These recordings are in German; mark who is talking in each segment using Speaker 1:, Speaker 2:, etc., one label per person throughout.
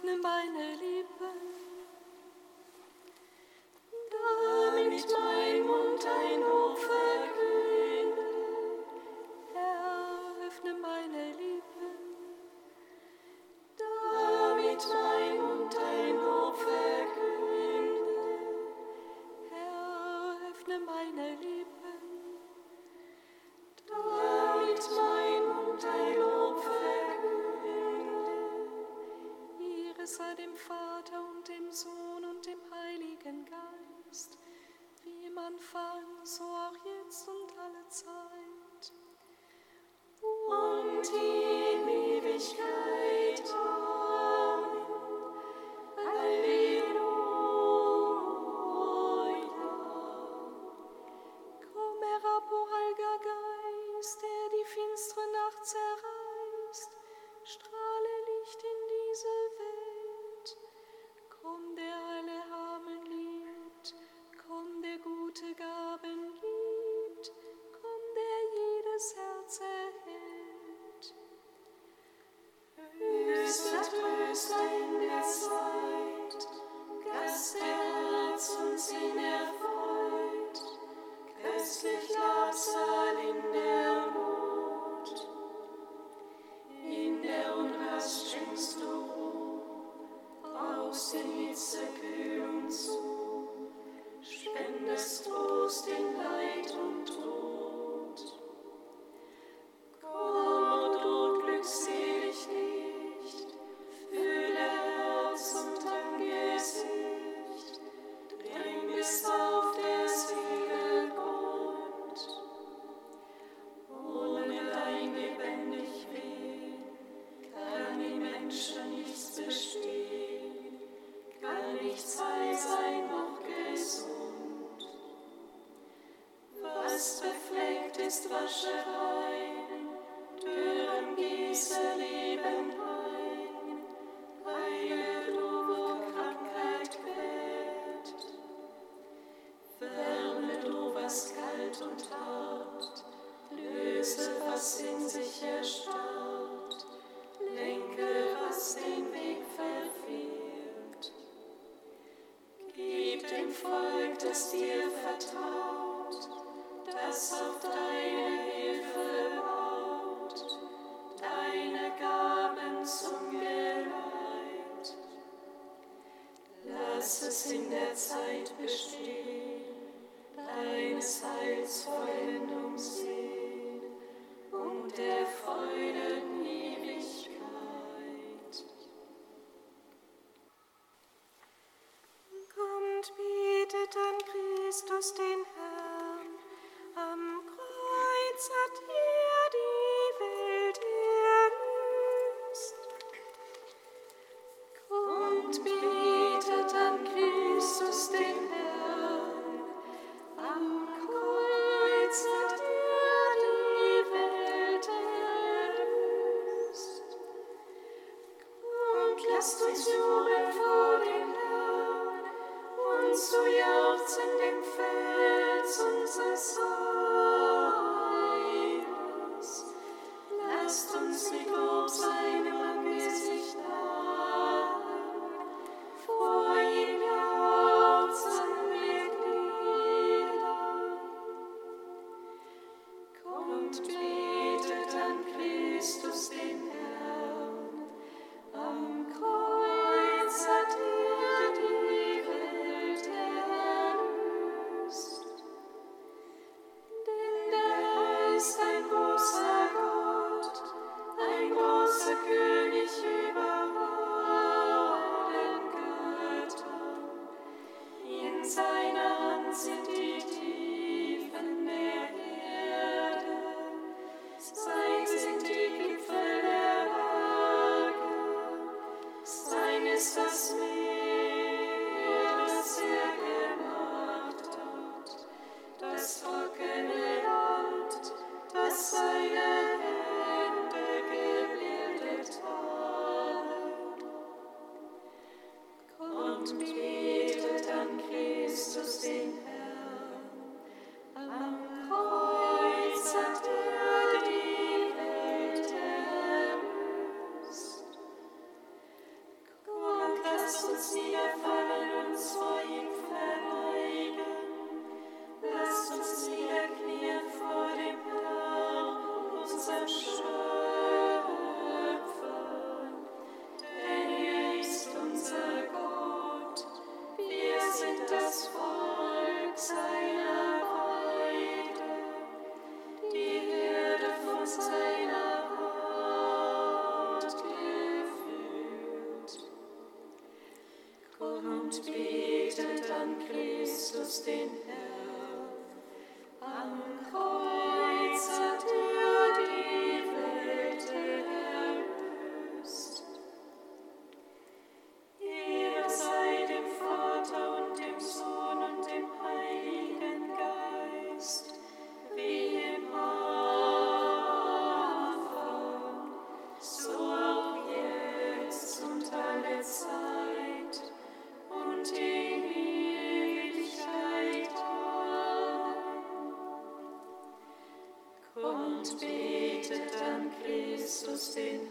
Speaker 1: öffne meine Lippen,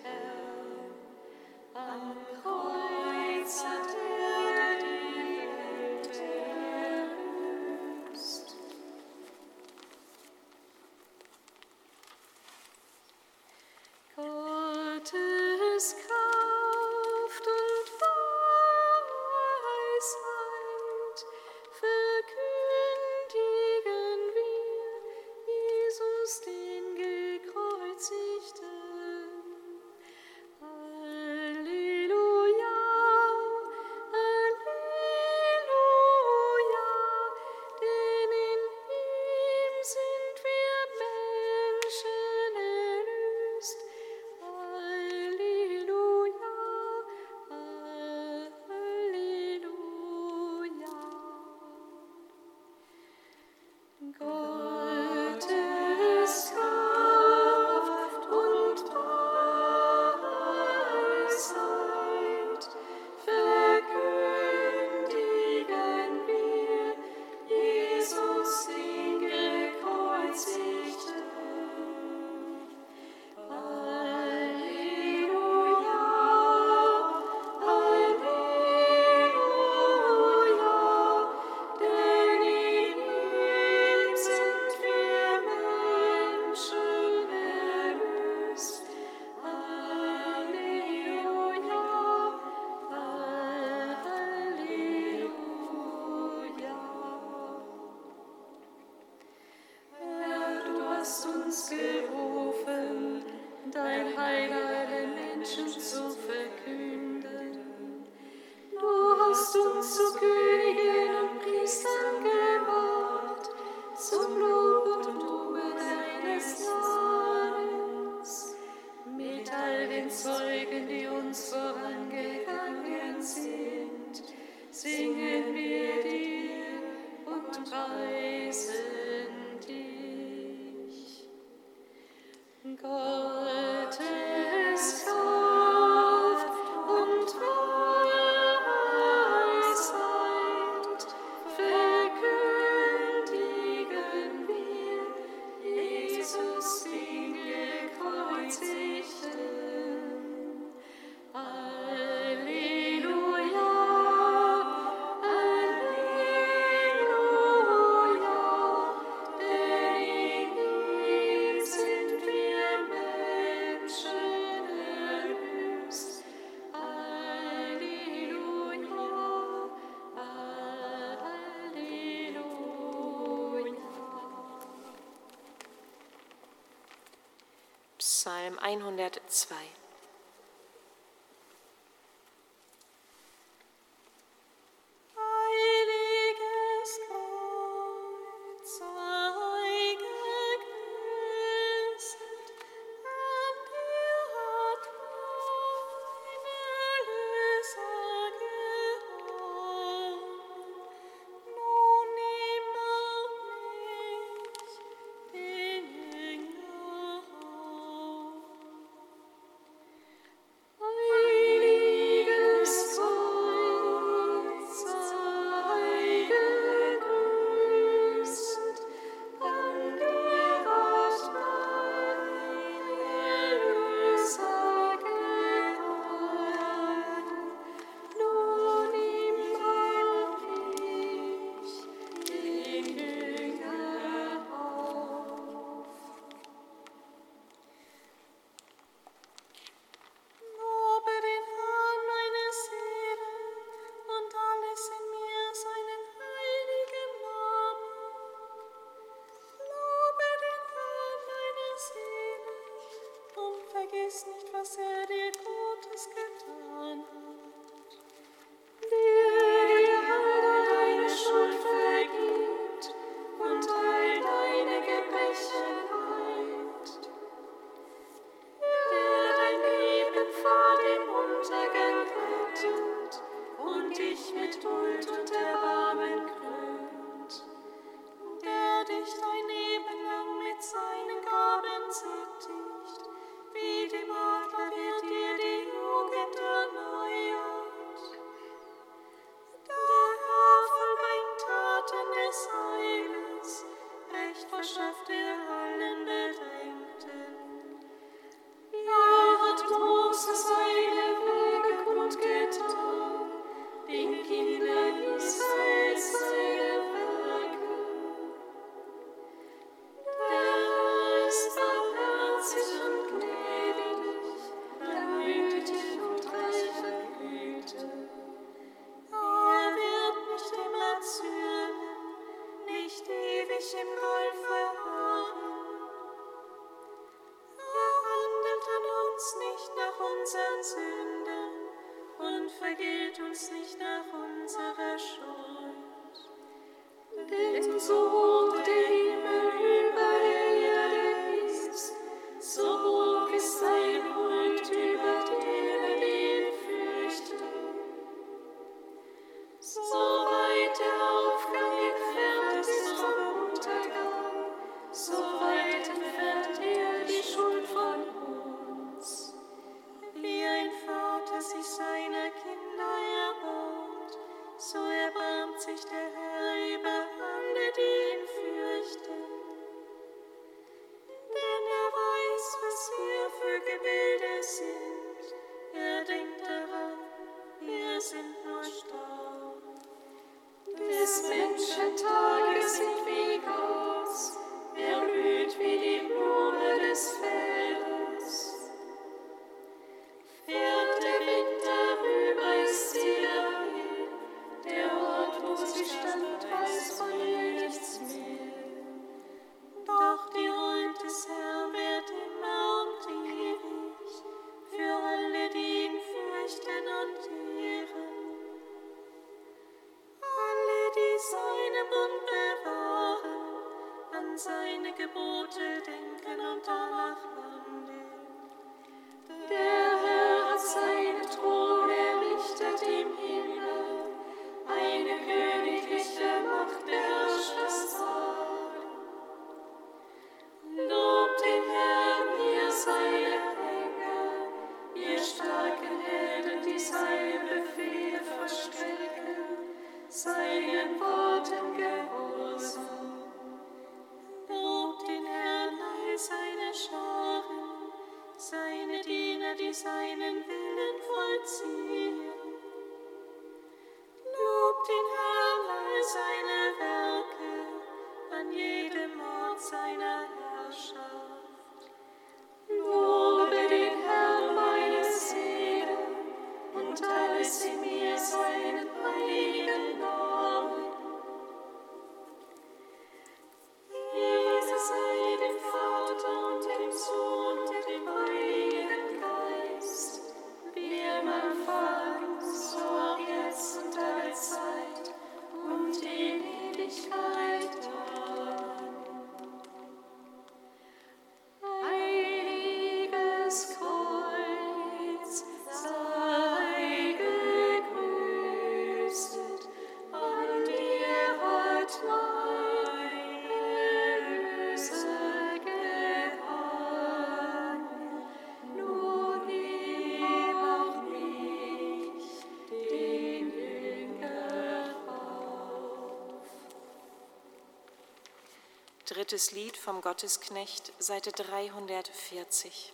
Speaker 1: hell. Bye. Psalm 102. im Golf Scharen, seine Diener, die seinen
Speaker 2: Willen vollziehen.
Speaker 1: Drittes Lied vom Gottesknecht, Seite 340.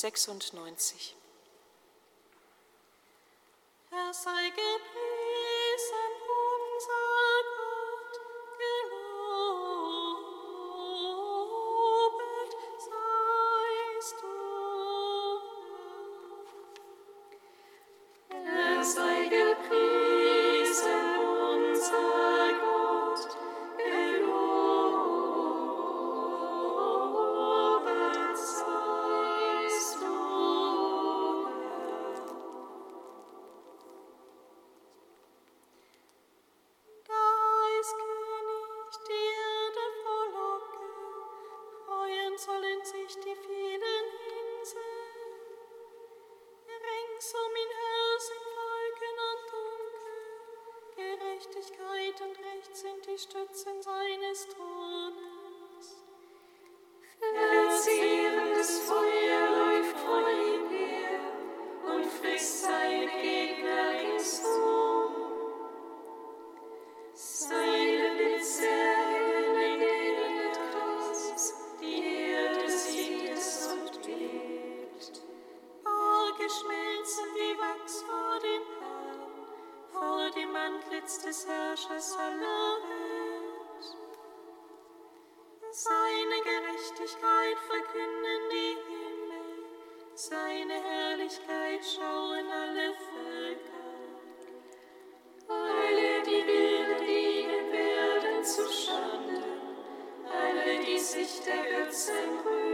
Speaker 2: 96.
Speaker 3: schmelzen wie Wachs vor dem Herrn, vor dem Antlitz des Herrschers aller Welt. Seine Gerechtigkeit verkünden die Himmel, seine Herrlichkeit schauen alle Völker.
Speaker 1: Alle, die Bilder liegen, werden zu Schanden, alle, die sich der Götzen rühren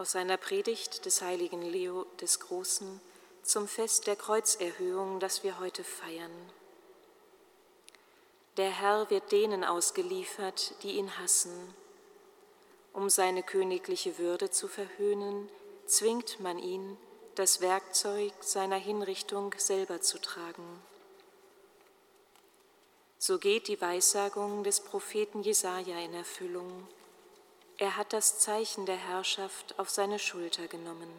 Speaker 2: aus seiner Predigt des heiligen Leo des Großen zum Fest der Kreuzerhöhung, das wir heute feiern. Der Herr wird denen ausgeliefert, die ihn hassen. Um seine königliche Würde zu verhöhnen, zwingt man ihn, das Werkzeug seiner Hinrichtung selber zu tragen. So geht die Weissagung des Propheten Jesaja in Erfüllung. Er hat das Zeichen der Herrschaft auf seine Schulter genommen.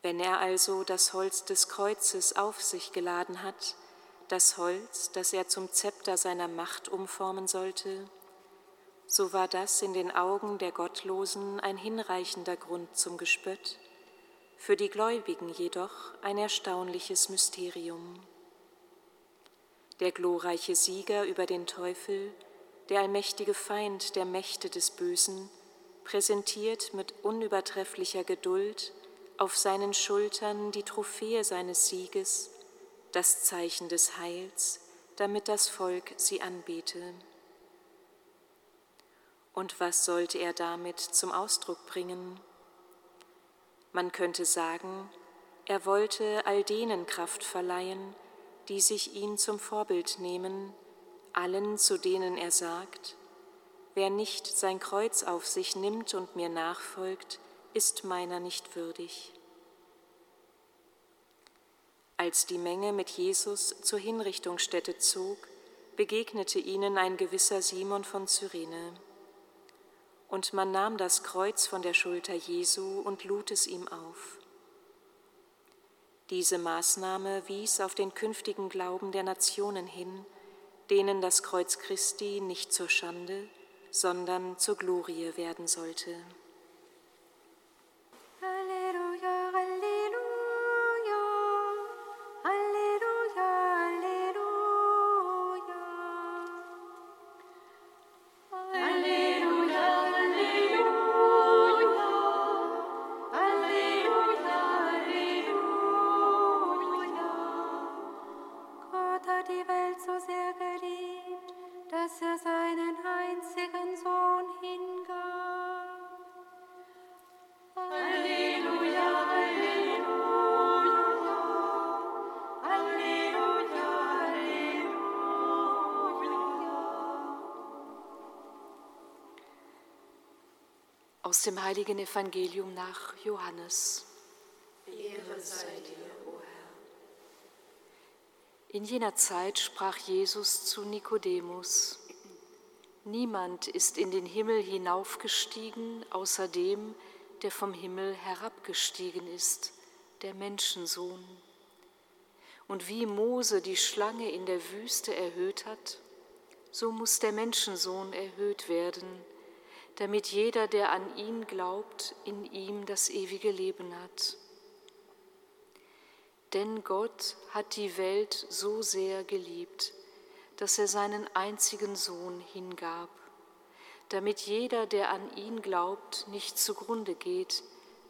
Speaker 2: Wenn er also das Holz des Kreuzes auf sich geladen hat, das Holz, das er zum Zepter seiner Macht umformen sollte, so war das in den Augen der Gottlosen ein hinreichender Grund zum Gespött, für die Gläubigen jedoch ein erstaunliches Mysterium. Der glorreiche Sieger über den Teufel, der allmächtige Feind der Mächte des Bösen, präsentiert mit unübertrefflicher Geduld auf seinen Schultern die Trophäe seines Sieges, das Zeichen des Heils, damit das Volk sie anbete. Und was sollte er damit zum Ausdruck bringen? Man könnte sagen, er wollte all denen Kraft verleihen, die sich ihn zum Vorbild nehmen, allen, zu denen er sagt, wer nicht sein Kreuz auf sich nimmt und mir nachfolgt, ist meiner nicht würdig. Als die Menge mit Jesus zur Hinrichtungsstätte zog, begegnete ihnen ein gewisser Simon von Cyrene und man nahm das Kreuz von der Schulter Jesu und lud es ihm auf. Diese Maßnahme wies auf den künftigen Glauben der Nationen hin, denen das Kreuz Christi nicht zur Schande, sondern zur Glorie werden sollte.
Speaker 4: Heiligen Evangelium nach Johannes.
Speaker 3: Ehre sei dir, o Herr.
Speaker 4: In jener Zeit sprach Jesus zu Nikodemus, Niemand ist in den Himmel hinaufgestiegen, außer dem, der vom Himmel herabgestiegen ist, der Menschensohn. Und wie Mose die Schlange in der Wüste erhöht hat, so muss der Menschensohn erhöht werden, damit jeder, der an ihn glaubt, in ihm das ewige Leben hat. Denn Gott hat die Welt so sehr geliebt, dass er seinen einzigen Sohn hingab, damit jeder, der an ihn glaubt, nicht zugrunde geht,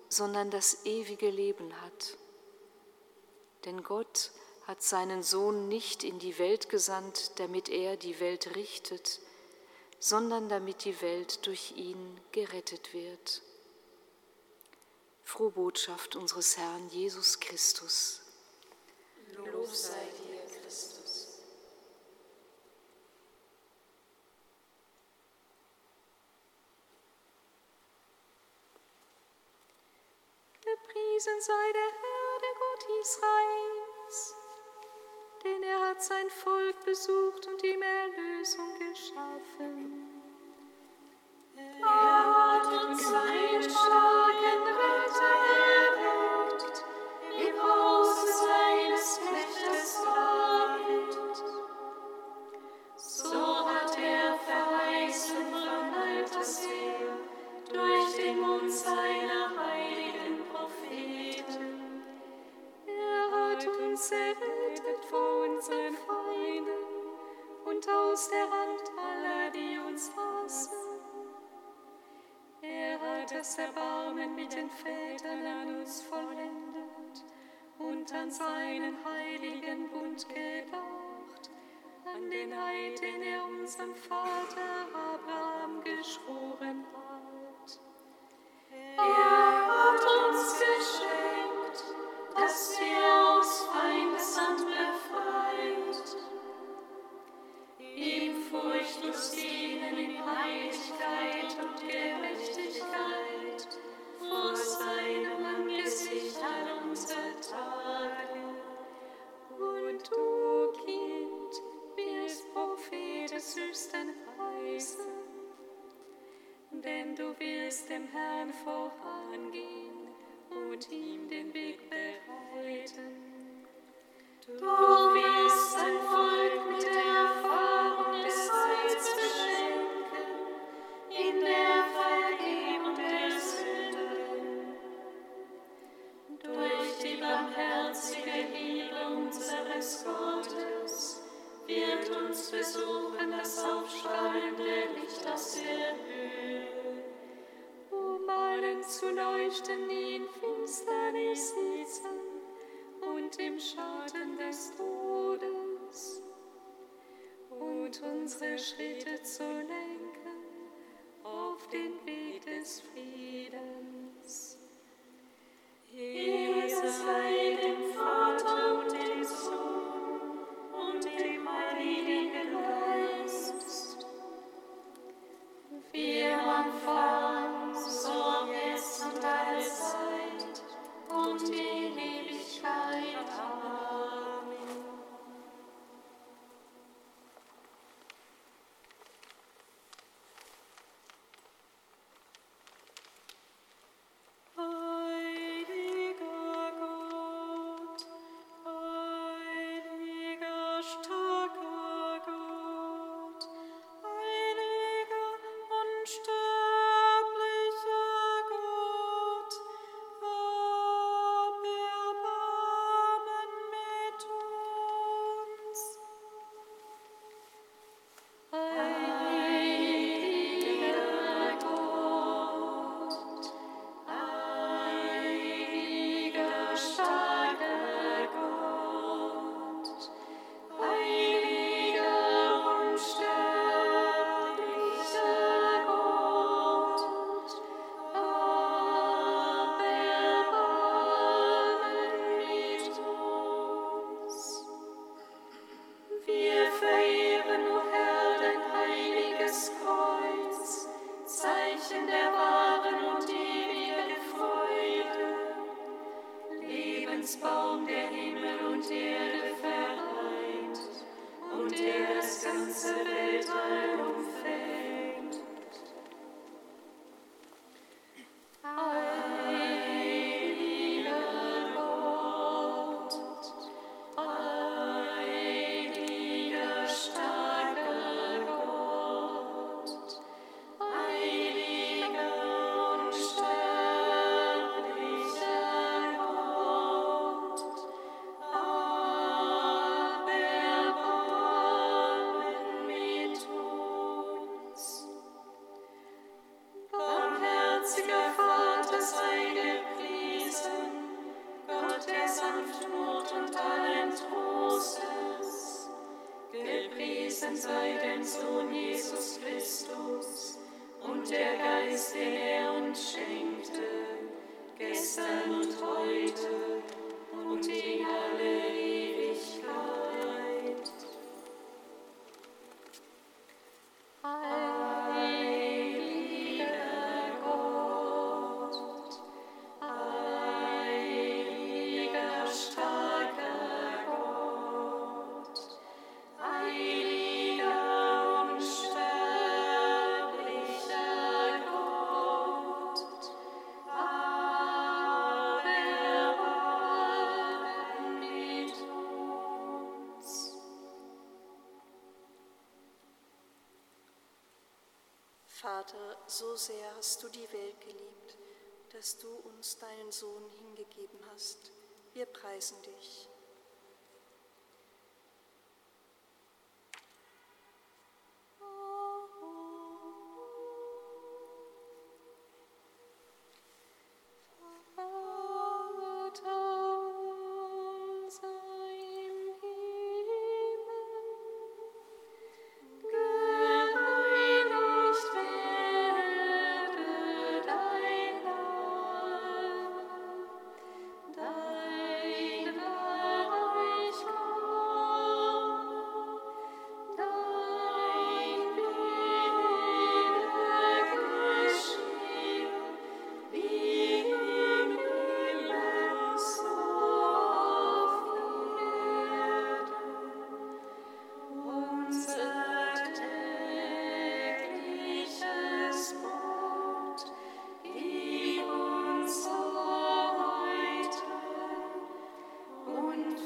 Speaker 4: sondern das ewige Leben hat. Denn Gott hat seinen Sohn nicht in die Welt gesandt, damit er die Welt richtet, sondern damit die Welt durch ihn gerettet wird. Frohe Botschaft unseres Herrn Jesus Christus.
Speaker 3: Lob sei dir, Christus.
Speaker 1: Gepriesen sei der Herr, der Gott Israels, denn er hat sein Volk besucht und ihm Erlösung geschaffen. and for sehr hast du die Welt geliebt, dass du uns deinen Sohn hingegeben hast. Wir preisen dich.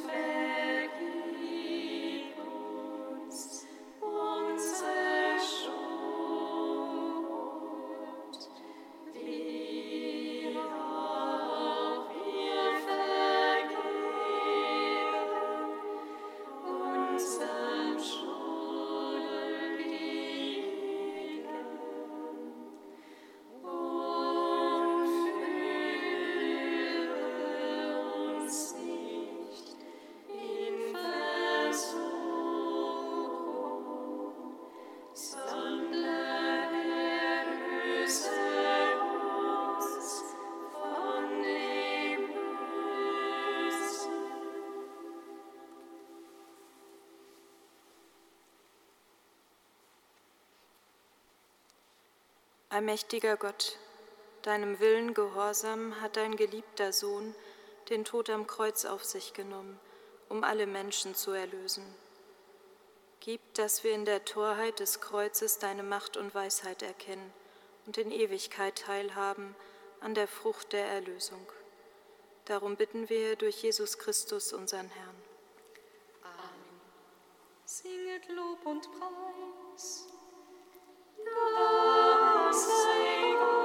Speaker 5: fail.
Speaker 6: Allmächtiger Gott, deinem Willen gehorsam hat dein geliebter Sohn den Tod am Kreuz auf sich genommen, um alle Menschen zu erlösen. Gib, dass wir in der Torheit des Kreuzes deine Macht und Weisheit erkennen und in Ewigkeit teilhaben an der Frucht der Erlösung. Darum bitten wir durch Jesus Christus, unseren Herrn.
Speaker 1: Amen. Singet Lob und Preis. say goodbye.